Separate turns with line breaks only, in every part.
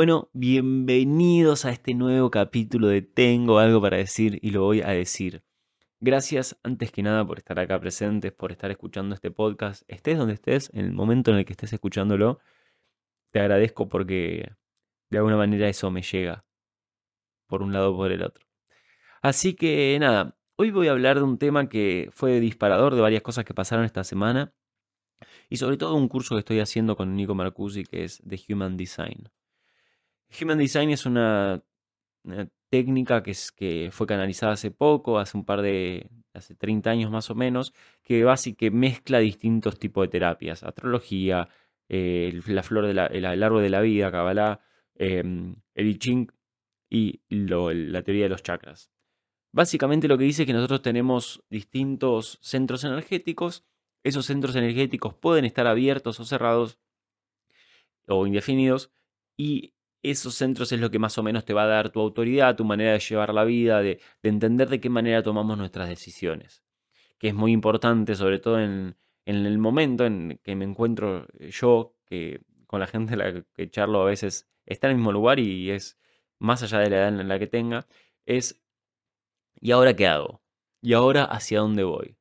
Bueno, bienvenidos a este nuevo capítulo de Tengo algo para decir y lo voy a decir. Gracias antes que nada por estar acá presentes, por estar escuchando este podcast. Estés donde estés, en el momento en el que estés escuchándolo, te agradezco porque de alguna manera eso me llega, por un lado o por el otro. Así que nada, hoy voy a hablar de un tema que fue disparador de varias cosas que pasaron esta semana y sobre todo un curso que estoy haciendo con Nico Marcusi que es The Human Design. Human Design es una, técnica que, es, que fue canalizada hace poco, hace un par de, hace 30 años más o menos, que básicamente mezcla distintos tipos de terapias, astrología, eh, la flor del el árbol de la vida, Kabbalah, em, el I Ching y la teoría de los chakras. Básicamente lo que dice es que nosotros tenemos distintos centros energéticos, esos centros energéticos pueden estar abiertos o cerrados o indefinidos y esos centros es lo que más o menos te va a dar tu autoridad, tu manera de llevar la vida, de, entender de qué manera tomamos nuestras decisiones. Que es muy importante, sobre todo en, el momento en que me encuentro yo, que con la gente en la que charlo a veces está en el mismo lugar y es más allá de la edad en la que tenga, es ¿y ahora qué hago? ¿Y ahora hacia dónde voy?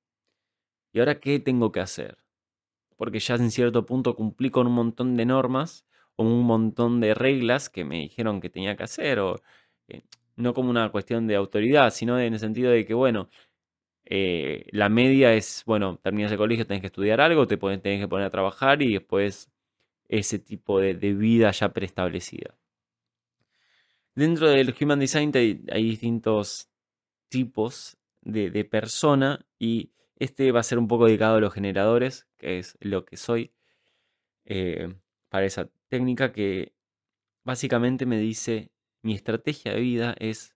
¿Y ahora qué tengo que hacer? Porque ya en cierto punto cumplí con un montón de normas un montón de reglas que me dijeron que tenía que hacer, o eh, no como una cuestión de autoridad, sino en el sentido de que, bueno, eh, la media es, bueno, terminas el colegio, tenés que estudiar algo, te tenés que poner a trabajar y después ese tipo de, vida ya preestablecida. Dentro del Human Design hay, distintos tipos de, de, persona y este va a ser un poco dedicado a los generadores, que es lo que soy. Eh, para esa técnica que básicamente me dice, mi estrategia de vida es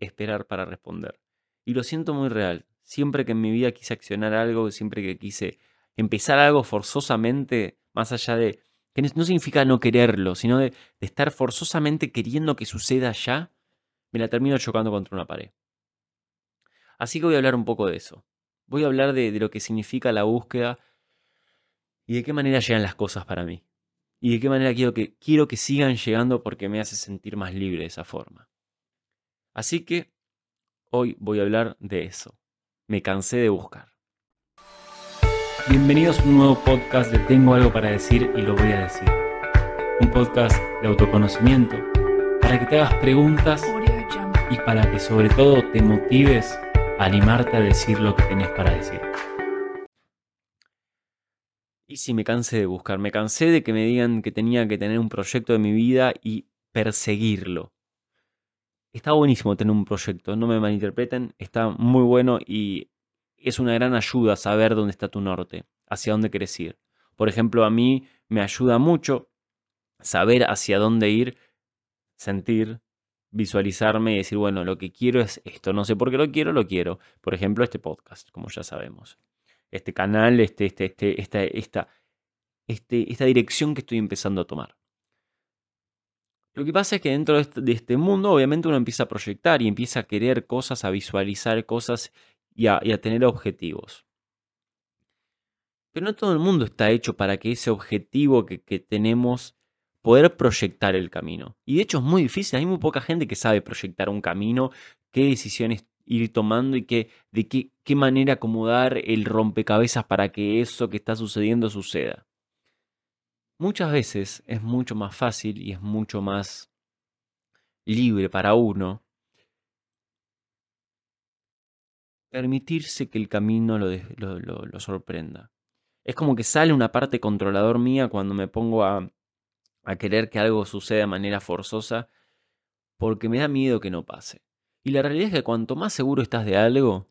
esperar para responder. Y lo siento muy real. Siempre que en mi vida quise accionar algo, siempre que quise empezar algo forzosamente, más allá de, que no significa no quererlo, sino de, estar forzosamente queriendo que suceda ya, me la termino chocando contra una pared. Así que voy a hablar un poco de eso. Voy a hablar de, de lo que significa la búsqueda y de qué manera llegan las cosas para mí y de qué manera quiero que, quiero que sigan llegando porque me hace sentir más libre de esa forma. Así que hoy voy a hablar de eso. Me cansé de buscar. Bienvenidos a un nuevo podcast de Tengo algo para decir y lo voy a decir. Un podcast de autoconocimiento para que te hagas preguntas y para que sobre todo te motives a animarte a decir lo que tenés para decir. Y si me cansé de buscar, me cansé de que me digan que tenía que tener un proyecto de mi vida y perseguirlo. Está buenísimo tener un proyecto, no me malinterpreten, está muy bueno y es una gran ayuda saber dónde está tu norte, hacia dónde quieres ir. Por ejemplo, a mí me ayuda mucho saber hacia dónde ir, sentir, visualizarme y decir, bueno, lo que quiero es esto, no sé por qué lo quiero, lo quiero. Por ejemplo, este podcast, como ya sabemos este canal, este, este, este, esta, este, esta dirección que estoy empezando a tomar. Lo que pasa es que dentro de este, mundo, obviamente, uno empieza a proyectar y empieza a querer cosas, a visualizar cosas y a, tener objetivos. Pero no todo el mundo está hecho para que ese objetivo que, que, tenemos, poder proyectar el camino. Y de hecho es muy difícil, hay muy poca gente que sabe proyectar un camino, qué decisiones ir tomando y que, de qué, qué manera acomodar el rompecabezas para que eso que está sucediendo suceda. Muchas veces es mucho más fácil y es mucho más libre para uno permitirse que el camino lo, lo, sorprenda. Es como que sale una parte controlador mía cuando me pongo a, a querer que algo suceda de manera forzosa porque me da miedo que no pase. Y la realidad es que cuanto más seguro estás de algo,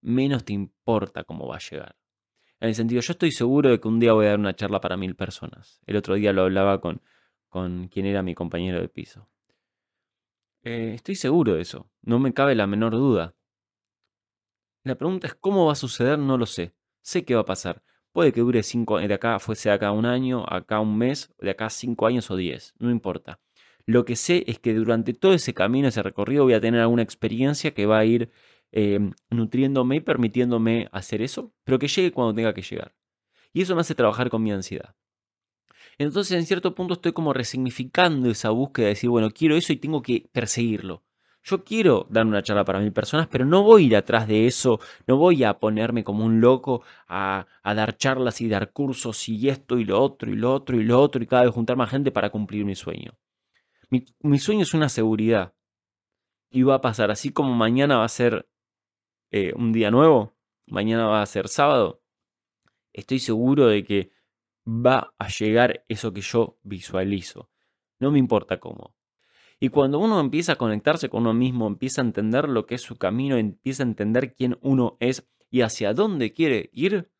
menos te importa cómo va a llegar. En el sentido, yo estoy seguro de que un día voy a dar una charla para mil personas. El otro día lo hablaba con, con quien era mi compañero de piso. Eh, estoy seguro de eso, no me cabe la menor duda. La pregunta es cómo va a suceder, no lo sé. Sé qué va a pasar. Puede que dure cinco, de acá fuese acá un año, acá un mes, de acá cinco años o diez, no importa. Lo que sé es que durante todo ese camino, ese recorrido, voy a tener alguna experiencia que va a ir em, nutriéndome y permitiéndome hacer eso, pero que llegue cuando tenga que llegar. Y eso me hace trabajar con mi ansiedad. Entonces en cierto punto estoy como resignificando esa búsqueda de decir, bueno, quiero eso y tengo que perseguirlo. Yo quiero dar una charla para mil personas, pero no voy a ir atrás de eso, no voy a ponerme como un loco a, dar charlas y dar cursos y esto y lo otro y lo otro y lo otro y cada vez juntar más gente para cumplir mi sueño. Mi, sueño es una seguridad y va a pasar, así como mañana va a ser eh, un día nuevo, mañana va a ser sábado, estoy seguro de que va a llegar eso que yo visualizo. No me importa cómo. Y cuando uno empieza a conectarse con uno mismo, empieza a entender lo que es su camino, empieza a entender quién uno es y hacia dónde quiere ir,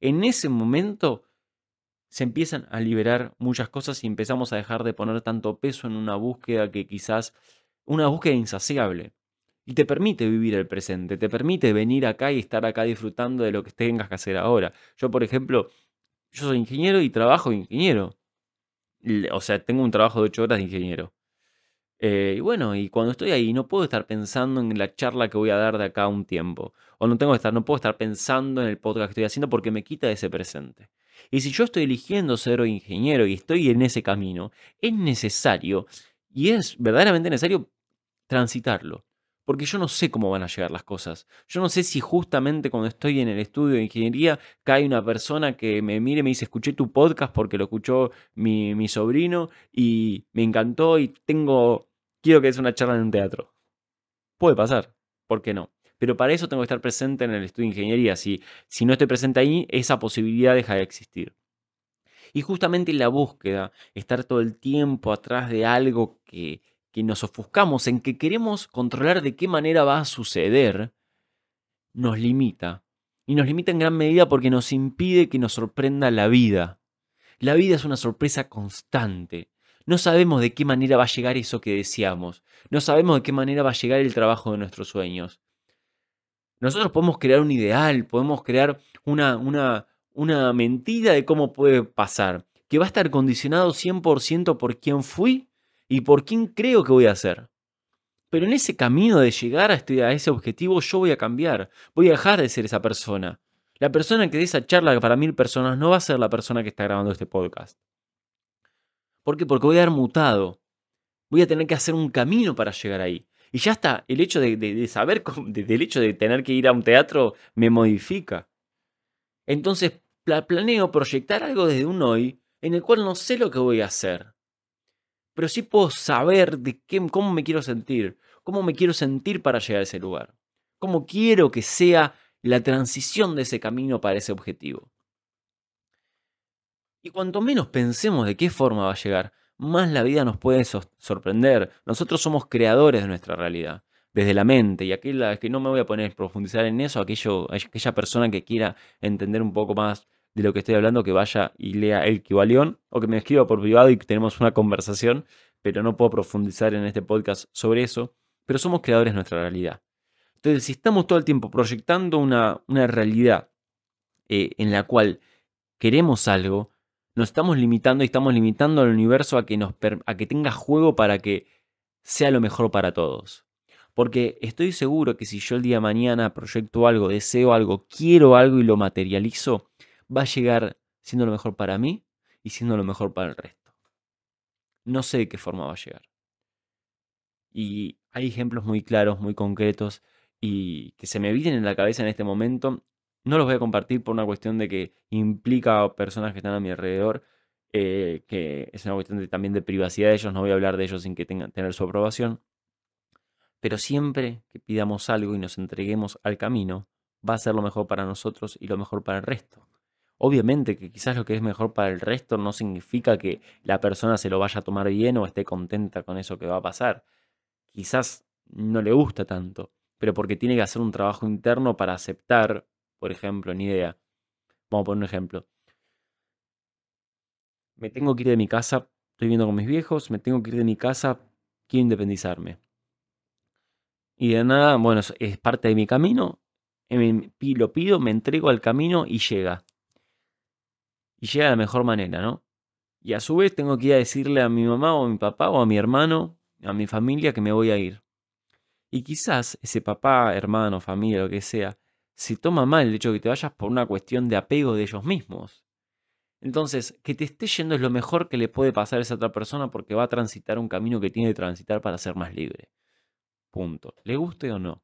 en ese momento se empiezan a liberar muchas cosas y empezamos a dejar de poner tanto peso en una búsqueda que quizás, una búsqueda insaciable. Y te permite vivir el presente, te permite venir acá y estar acá disfrutando de lo que tengas que hacer ahora. Yo, por ejemplo, yo soy ingeniero y trabajo ingeniero. O sea, tengo un trabajo de 8 horas de ingeniero. Eh, y bueno, y cuando estoy ahí no puedo estar pensando en la charla que voy a dar de acá a un tiempo. O no tengo que estar, no puedo estar pensando en el podcast que estoy haciendo porque me quita ese presente. Y si yo estoy eligiendo ser ingeniero y estoy en ese camino, es necesario, y es verdaderamente necesario transitarlo porque yo no sé cómo van a llegar las cosas. Yo no sé si justamente cuando estoy en el estudio de ingeniería cae una persona que me mire y me dice, escuché tu podcast porque lo escuchó mi, sobrino y me encantó y tengo, quiero que es una charla en un teatro. Puede pasar, ¿por qué no? Pero para eso tengo que estar presente en el estudio de ingeniería. Si, si no estoy presente ahí, esa posibilidad deja de existir. Y justamente la búsqueda, estar todo el tiempo atrás de algo que, que nos ofuscamos en que queremos controlar de qué manera va a suceder, nos limita. Y nos limita en gran medida porque nos impide que nos sorprenda la vida. La vida es una sorpresa constante. No sabemos de qué manera va a llegar eso que deseamos. No sabemos de qué manera va a llegar el trabajo de nuestros sueños. Nosotros podemos crear un ideal, podemos crear una, una, una mentira de cómo puede pasar, que va a estar condicionado 100% por quién fui y por quién creo que voy a ser. Pero en ese camino de llegar a, este, a ese objetivo yo voy a cambiar, voy a dejar de ser esa persona. La persona que dé esa charla para mil personas no va a ser la persona que está grabando este podcast. ¿Por qué? Porque voy a haber mutado. Voy a tener que hacer un camino para llegar ahí. Y ya está, el hecho de, saber, del hecho de tener que ir a un teatro me modifica. Entonces planeo proyectar algo desde un hoy en el cual no sé lo que voy a hacer pero sí puedo saber de qué, cómo me quiero sentir, cómo me quiero sentir para llegar a ese lugar, cómo quiero que sea la transición de ese camino para ese objetivo. Y cuanto menos pensemos de qué forma va a llegar, más la vida nos puede sorprender. Nosotros somos creadores de nuestra realidad, desde la mente. Y aquella que no me voy a poner a profundizar en eso, aquello, aquella persona que quiera entender un poco más de lo que estoy hablando, que vaya y lea El Kibalión o que me escriba por privado y tenemos una conversación, pero no puedo profundizar en este podcast sobre eso. Pero somos creadores de nuestra realidad. Entonces, si estamos todo el tiempo proyectando una, una realidad eh, en la cual queremos algo, nos estamos limitando y estamos limitando al universo a que, nos, a que tenga juego para que sea lo mejor para todos. Porque estoy seguro que si yo el día de mañana proyecto algo, deseo algo, quiero algo y lo materializo, va a llegar siendo lo mejor para mí y siendo lo mejor para el resto. No sé de qué forma va a llegar. Y hay ejemplos muy claros, muy concretos y que se me vienen en la cabeza en este momento. No los voy a compartir por una cuestión de que implica a personas que están a mi alrededor, eh, que es una cuestión también de privacidad de ellos. No voy a hablar de ellos sin que tengan tener su aprobación. Pero siempre que pidamos algo y nos entreguemos al camino, va a ser lo mejor para nosotros y lo mejor para el resto. Obviamente que quizás lo que es mejor para el resto no significa que la persona se lo vaya a tomar bien o esté contenta con eso que va a pasar. Quizás no le gusta tanto, pero porque tiene que hacer un trabajo interno para aceptar, por ejemplo, ni idea. Vamos a poner un ejemplo. Me tengo que ir de mi casa, estoy viviendo con mis viejos, me tengo que ir de mi casa, quiero independizarme. Y de nada, bueno, es parte de mi camino, lo pido, me entrego al camino y llega y llega de la mejor manera, ¿no? Y a su vez tengo que ir a decirle a mi mamá o a mi papá o a mi hermano, a mi familia que me voy a ir. Y quizás ese papá, hermano, familia, lo que sea, se toma mal el hecho de que te vayas por una cuestión de apego de ellos mismos. Entonces, que te esté yendo es lo mejor que le puede pasar a esa otra persona porque va a transitar un camino que tiene que transitar para ser más libre. Punto. ¿Le guste o no?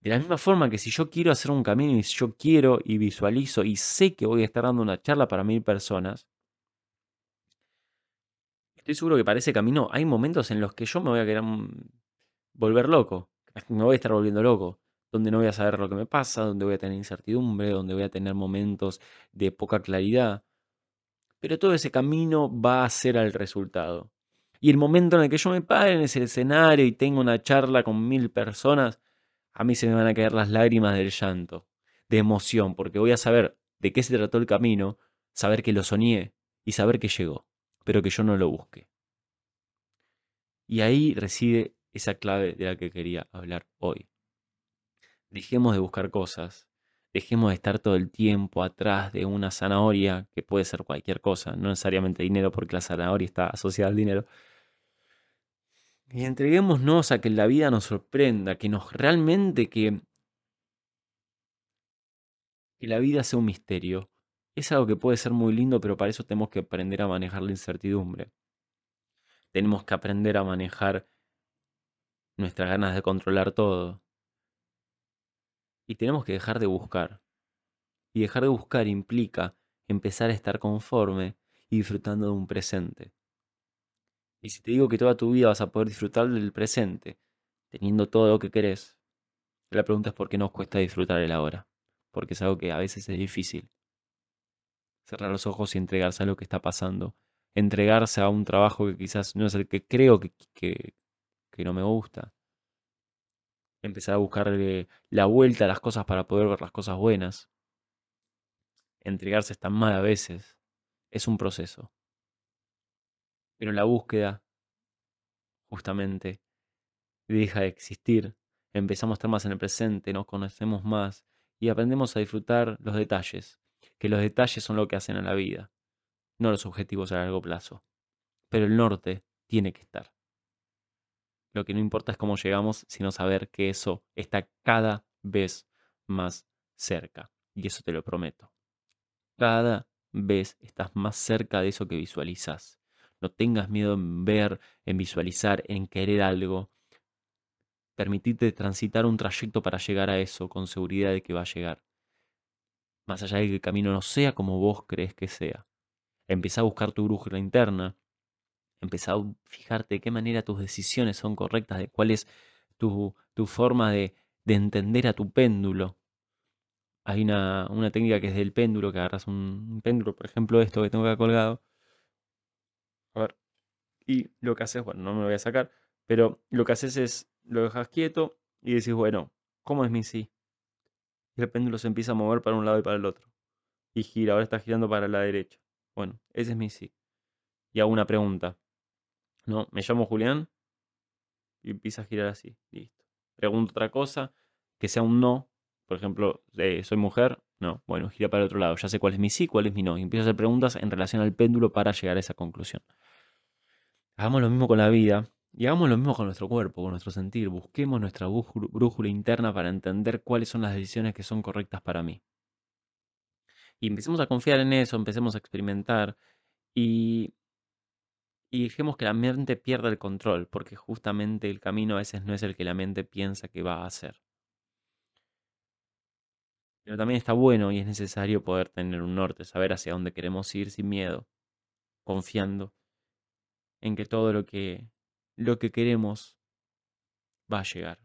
De la misma forma que si yo quiero hacer un camino y yo quiero y visualizo y sé que voy a estar dando una charla para mil personas, estoy seguro que para ese camino hay momentos en los que yo me voy a querer volver loco. Me voy a estar volviendo loco. Donde no voy a saber lo que me pasa, donde voy a tener incertidumbre, donde voy a tener momentos de poca claridad. Pero todo ese camino va a ser al resultado. Y el momento en el que yo me pare en ese escenario y tengo una charla con mil personas, a mí se me van a caer las lágrimas del llanto, de emoción, porque voy a saber de qué se trató el camino, saber que lo soñé y saber que llegó, pero que yo no lo busqué. Y ahí reside esa clave de la que quería hablar hoy. Dejemos de buscar cosas, dejemos de estar todo el tiempo atrás de una zanahoria, que puede ser cualquier cosa, no necesariamente dinero, porque la zanahoria está asociada al dinero, y entreguémonos a que la vida nos sorprenda, que nos realmente que, que la vida sea un misterio. Es algo que puede ser muy lindo, pero para eso tenemos que aprender a manejar la incertidumbre. Tenemos que aprender a manejar nuestras ganas de controlar todo. Y tenemos que dejar de buscar. Y dejar de buscar implica empezar a estar conforme y disfrutando de un presente. Y si te digo que toda tu vida vas a poder disfrutar del presente, teniendo todo lo que querés, la pregunta es por qué nos cuesta disfrutar el ahora. Porque es algo que a veces es difícil. Cerrar los ojos y entregarse a lo que está pasando. Entregarse a un trabajo que quizás no es el que creo que, que, que no me gusta. Empezar a buscarle la vuelta a las cosas para poder ver las cosas buenas. Entregarse es tan mal a veces. Es un proceso. Pero la búsqueda, justamente, deja de existir. Empezamos a estar más en el presente, nos conocemos más y aprendemos a disfrutar los detalles, que los detalles son lo que hacen a la vida, no los objetivos a largo plazo. Pero el norte tiene que estar. Lo que no importa es cómo llegamos, sino saber que eso está cada vez más cerca. Y eso te lo prometo. Cada vez estás más cerca de eso que visualizas. No tengas miedo en ver, en visualizar, en querer algo. Permitite transitar un trayecto para llegar a eso con seguridad de que va a llegar. Más allá de que el camino no sea como vos crees que sea. Empezá a buscar tu brújula interna. Empezá a fijarte de qué manera tus decisiones son correctas, de cuál es tu, tu forma de, de entender a tu péndulo. Hay una, una técnica que es del péndulo, que agarras un, un péndulo, por ejemplo, esto que tengo acá colgado, a ver. Y lo que haces, bueno, no me lo voy a sacar, pero lo que haces es, lo dejas quieto y decís, bueno, ¿cómo es mi sí? Y el péndulo se empieza a mover para un lado y para el otro. Y gira, ahora está girando para la derecha. Bueno, ese es mi sí. Y hago una pregunta. ¿No? Me llamo Julián y empieza a girar así. Listo. Pregunto otra cosa, que sea un no. Por ejemplo, soy mujer. No, bueno, gira para el otro lado. Ya sé cuál es mi sí, cuál es mi no. Y empiezo a hacer preguntas en relación al péndulo para llegar a esa conclusión. Hagamos lo mismo con la vida y hagamos lo mismo con nuestro cuerpo, con nuestro sentir. Busquemos nuestra brújula interna para entender cuáles son las decisiones que son correctas para mí. Y empecemos a confiar en eso, empecemos a experimentar y, y dejemos que la mente pierda el control, porque justamente el camino a veces no es el que la mente piensa que va a hacer. Pero también está bueno y es necesario poder tener un norte, saber hacia dónde queremos ir sin miedo, confiando en que todo lo que, lo que queremos va a llegar.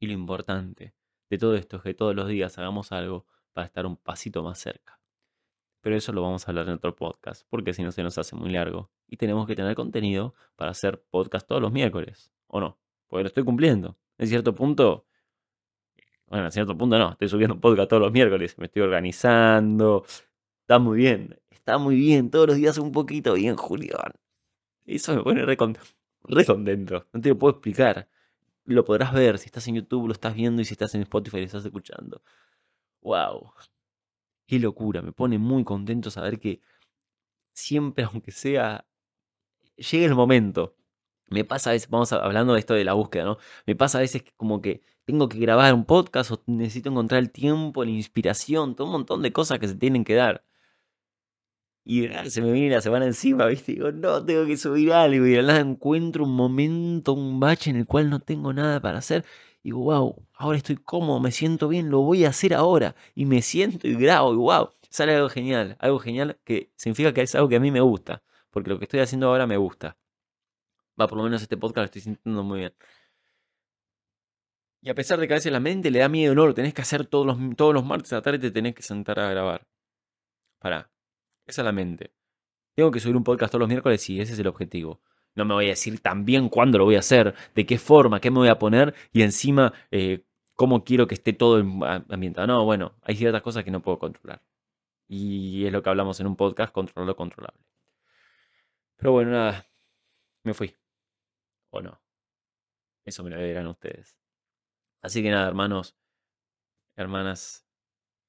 Y lo importante de todo esto es que todos los días hagamos algo para estar un pasito más cerca. Pero eso lo vamos a hablar en otro podcast, porque si no se nos hace muy largo. Y tenemos que tener contenido para hacer podcast todos los miércoles, ¿o no? Porque lo estoy cumpliendo. En cierto punto, bueno, en cierto punto no, estoy subiendo podcast todos los miércoles, me estoy organizando. Está muy bien, está muy bien, todos los días un poquito bien, Julián. Eso me pone re, contento. No te lo puedo explicar. Lo podrás ver si estás en YouTube, lo estás viendo y si estás en Spotify, lo estás escuchando. ¡Wow! Qué locura. Me pone muy contento saber que siempre, aunque sea, llegue el momento. Me pasa a veces, vamos hablando de esto de la búsqueda, ¿no? Me pasa a veces como que tengo que grabar un podcast o necesito encontrar el tiempo, la inspiración, todo un montón de cosas que se tienen que dar. y se me viene la semana encima, ¿viste? Digo, no, tengo que subir algo. Y de nada encuentro un momento, un bache en el cual no tengo nada para hacer. Digo, wow, ahora estoy cómodo, me siento bien, lo voy a hacer ahora. Y me siento y grabo, y wow, sale algo genial. Algo genial que significa que es algo que a mí me gusta. Porque lo que estoy haciendo ahora me gusta. Va, por lo menos este podcast lo estoy sintiendo muy bien. Y a pesar de que a veces la mente le da miedo, no, lo tenés que hacer todos los, todos los martes a la tarde te tenés que sentar a grabar. Pará. Esa es la mente. Tengo que subir un podcast todos los miércoles y ese es el objetivo. No me voy a decir también cuándo lo voy a hacer, de qué forma, qué me voy a poner y encima eh, cómo quiero que esté todo ambientado. No, bueno, hay ciertas cosas que no puedo controlar. Y es lo que hablamos en un podcast, controlar lo controlable. Pero bueno, nada, me fui. ¿O no? Eso me lo dirán ustedes. Así que nada, hermanos, hermanas,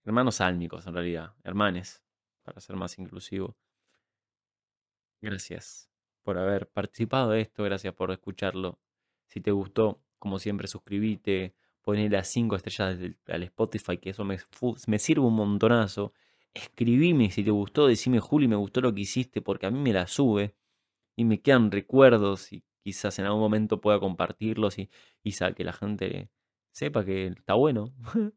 hermanos álmicos en realidad, hermanes, para ser más inclusivo. Gracias por haber participado de esto, gracias por escucharlo. Si te gustó, como siempre, suscríbete, ponle las 5 estrellas al Spotify, que eso me, me sirve un montonazo. Escribime si te gustó, decime Juli, me gustó lo que hiciste, porque a mí me la sube y me quedan recuerdos y quizás en algún momento pueda compartirlos y, y que la gente sepa que está bueno.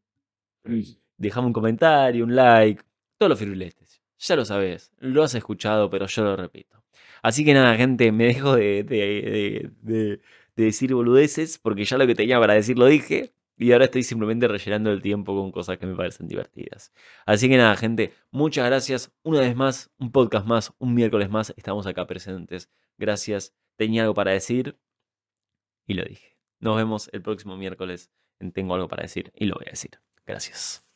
Dejame un comentario, un like, todos los firuletes. Ya lo sabes, lo has escuchado, pero yo lo repito. Así que nada, gente, me dejo de, de, de, decir boludeces, porque ya lo que tenía para decir lo dije, y ahora estoy simplemente rellenando el tiempo con cosas que me parecen divertidas. Así que nada, gente, muchas gracias. Una vez más, un podcast más, un miércoles más, estamos acá presentes. Gracias, tenía algo para decir y lo dije. Nos vemos el próximo miércoles en Tengo algo para decir y lo voy a decir. Gracias.